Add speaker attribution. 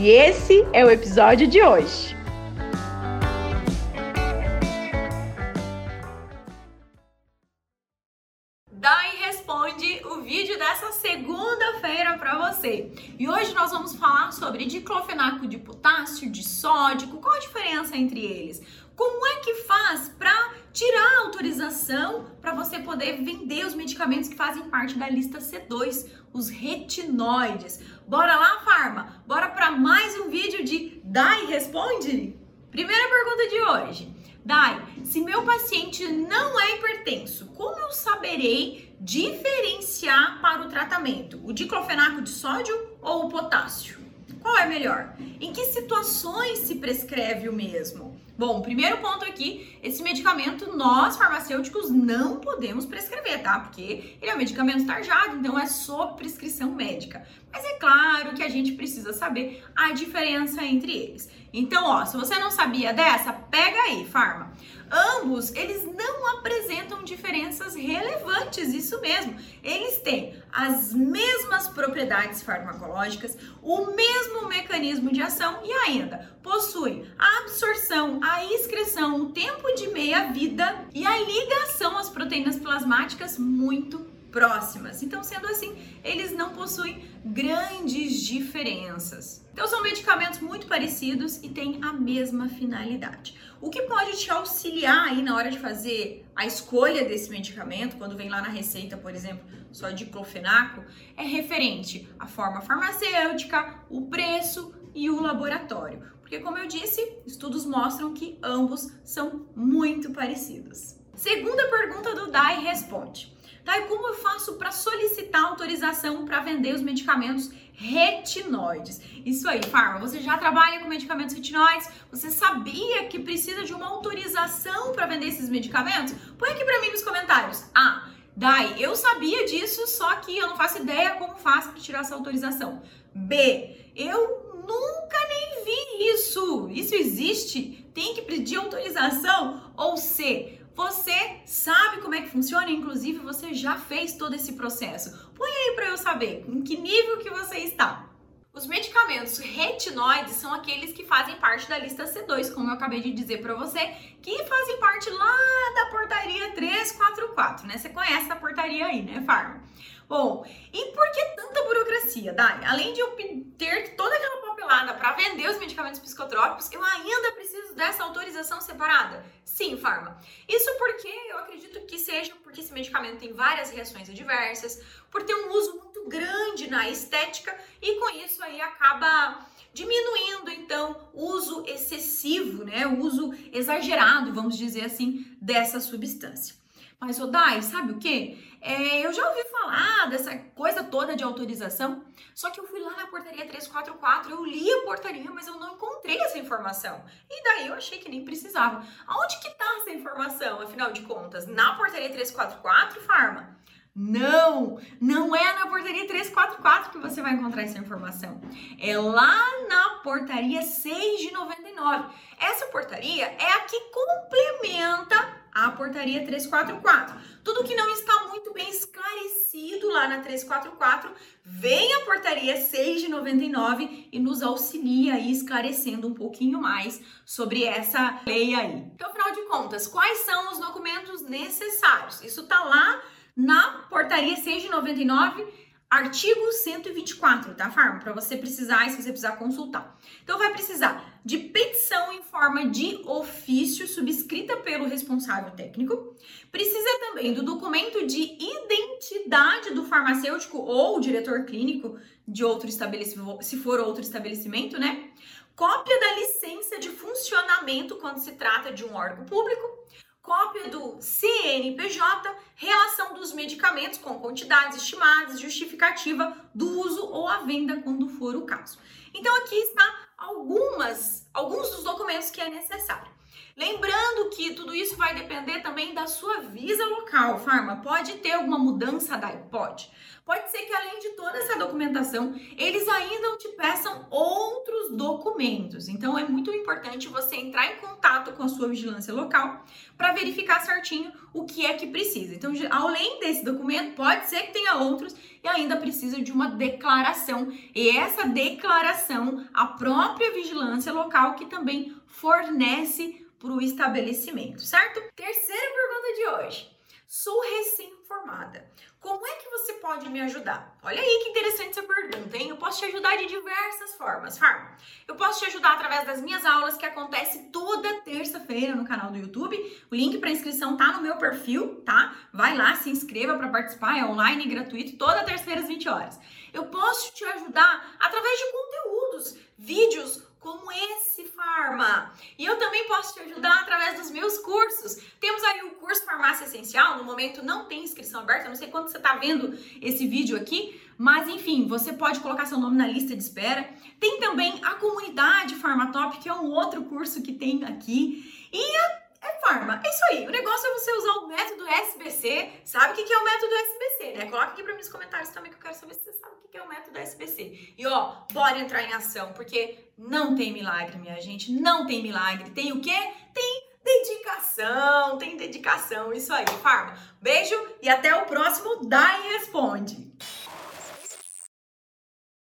Speaker 1: E esse é o episódio de hoje.
Speaker 2: Dai responde o vídeo dessa segunda-feira para você. E hoje nós vamos falar sobre diclofenaco de potássio, de sódico, qual a diferença entre eles? Como é que faz para tirar a autorização para você poder vender os medicamentos que fazem parte da lista C2, os retinóides? Bora lá, Farma? Bora para mais um vídeo de Dai Responde? Primeira pergunta de hoje. Dai, se meu paciente não é hipertenso, como eu saberei diferenciar para o tratamento? O diclofenaco de sódio ou o potássio? Qual é melhor? Em que situações se prescreve o mesmo? Bom, primeiro ponto aqui, esse medicamento nós farmacêuticos não podemos prescrever, tá? Porque ele é um medicamento tarjado, então é sob prescrição médica. Mas é claro que a gente precisa saber a diferença entre eles. Então, ó, se você não sabia dessa, pega aí, farma. Ambos, eles não apresentam diferenças relevantes, isso mesmo. Eles têm as mesmas propriedades farmacológicas, o mesmo mecanismo de ação e ainda possuem a absorção, a excreção, o tempo de meia-vida e a ligação às proteínas plasmáticas muito próximas. Então, sendo assim, eles não possuem grandes diferenças. Então, são medicamentos muito parecidos e têm a mesma finalidade. O que pode te auxiliar aí na hora de fazer a escolha desse medicamento, quando vem lá na receita, por exemplo, só de clofenaco, é referente à forma farmacêutica, o preço e o laboratório. Porque, como eu disse, estudos mostram que ambos são muito parecidos. Segunda pergunta do DAI responde. Tá, e como eu faço para solicitar autorização para vender os medicamentos retinoides? Isso aí, Farma, você já trabalha com medicamentos retinoides? Você sabia que precisa de uma autorização para vender esses medicamentos? Põe aqui para mim nos comentários. Ah, Dai, eu sabia disso, só que eu não faço ideia como faço para tirar essa autorização. B, eu nunca nem vi isso. Isso existe? Tem que pedir autorização? Ou C, você sabe como é que funciona, inclusive você já fez todo esse processo. Põe aí para eu saber em que nível que você está. Os medicamentos retinoides são aqueles que fazem parte da lista C2, como eu acabei de dizer para você, que fazem parte lá da portaria 344, né? Você conhece a portaria aí, né, Farma? Bom, e por que tanta burocracia, Dai? Além de eu ter toda aquela para vender os medicamentos psicotrópicos, eu ainda preciso dessa autorização separada? Sim, Farma. Isso porque eu acredito que seja porque esse medicamento tem várias reações adversas, por ter um uso muito grande na estética e com isso aí acaba diminuindo então o uso excessivo, né, o uso exagerado, vamos dizer assim, dessa substância. Mas, Odai, sabe o que? É, eu já ouvi falar dessa coisa toda de autorização, só que eu fui lá na portaria 344, eu li a portaria, mas eu não encontrei essa informação. E daí eu achei que nem precisava. Aonde que tá essa informação, afinal de contas? Na portaria 344, Farma? Não, não é na portaria 344 que você vai encontrar essa informação. É lá na portaria 6 de 99. Essa portaria é a que complementa a portaria 344. Tudo que não está muito bem esclarecido lá na 344, vem a portaria 6 de 99 e nos auxilia aí esclarecendo um pouquinho mais sobre essa lei aí. Então, afinal de contas, quais são os documentos necessários? Isso tá lá na portaria 6 de 99 Artigo 124, tá, Farma? Para você precisar, se você precisar consultar. Então, vai precisar de petição em forma de ofício subscrita pelo responsável técnico. Precisa também do documento de identidade do farmacêutico ou diretor clínico de outro estabelecimento, se for outro estabelecimento, né? Cópia da licença de funcionamento quando se trata de um órgão público cópia do CNPJ, relação dos medicamentos com quantidades estimadas, justificativa do uso ou a venda quando for o caso. Então aqui está algumas, alguns dos documentos que é necessário. Lembrando que tudo isso vai depender também da sua visa local, Farma. Pode ter alguma mudança da Pode. Pode ser que além de toda essa documentação, eles ainda te peçam outros documentos. Então é muito importante você entrar em contato com a sua vigilância local para verificar certinho o que é que precisa. Então, além desse documento, pode ser que tenha outros e ainda precisa de uma declaração. E essa declaração, a própria vigilância local que também fornece para o estabelecimento, certo? Terceira pergunta de hoje. Sou recém-formada. Como é que você pode me ajudar? Olha aí que interessante essa pergunta, hein? Eu posso te ajudar de diversas formas, Farm. Eu posso te ajudar através das minhas aulas que acontece toda terça-feira no canal do YouTube. O link para inscrição tá no meu perfil, tá? Vai lá, se inscreva para participar, é online e gratuito, toda terça-feira às 20 horas. Eu posso te ajudar através de conteúdos, vídeos, como esse Farma. E eu também posso te ajudar através dos meus cursos. Temos aí o curso Farmácia Essencial, no momento não tem inscrição aberta, eu não sei quando você está vendo esse vídeo aqui, mas enfim, você pode colocar seu nome na lista de espera. Tem também a comunidade Farmatop, que é um outro curso que tem aqui. E a farma. É isso aí. O negócio é você usar o método SBC. Sabe o que é o método SBC, né? Coloca aqui para mim nos comentários também que eu quero saber se você sabe o que é o método SBC. E ó, bora entrar em ação, porque não tem milagre, minha gente. Não tem milagre. Tem o quê? Tem dedicação. Tem dedicação. Isso aí, farma. Beijo e até o próximo Dai Responde.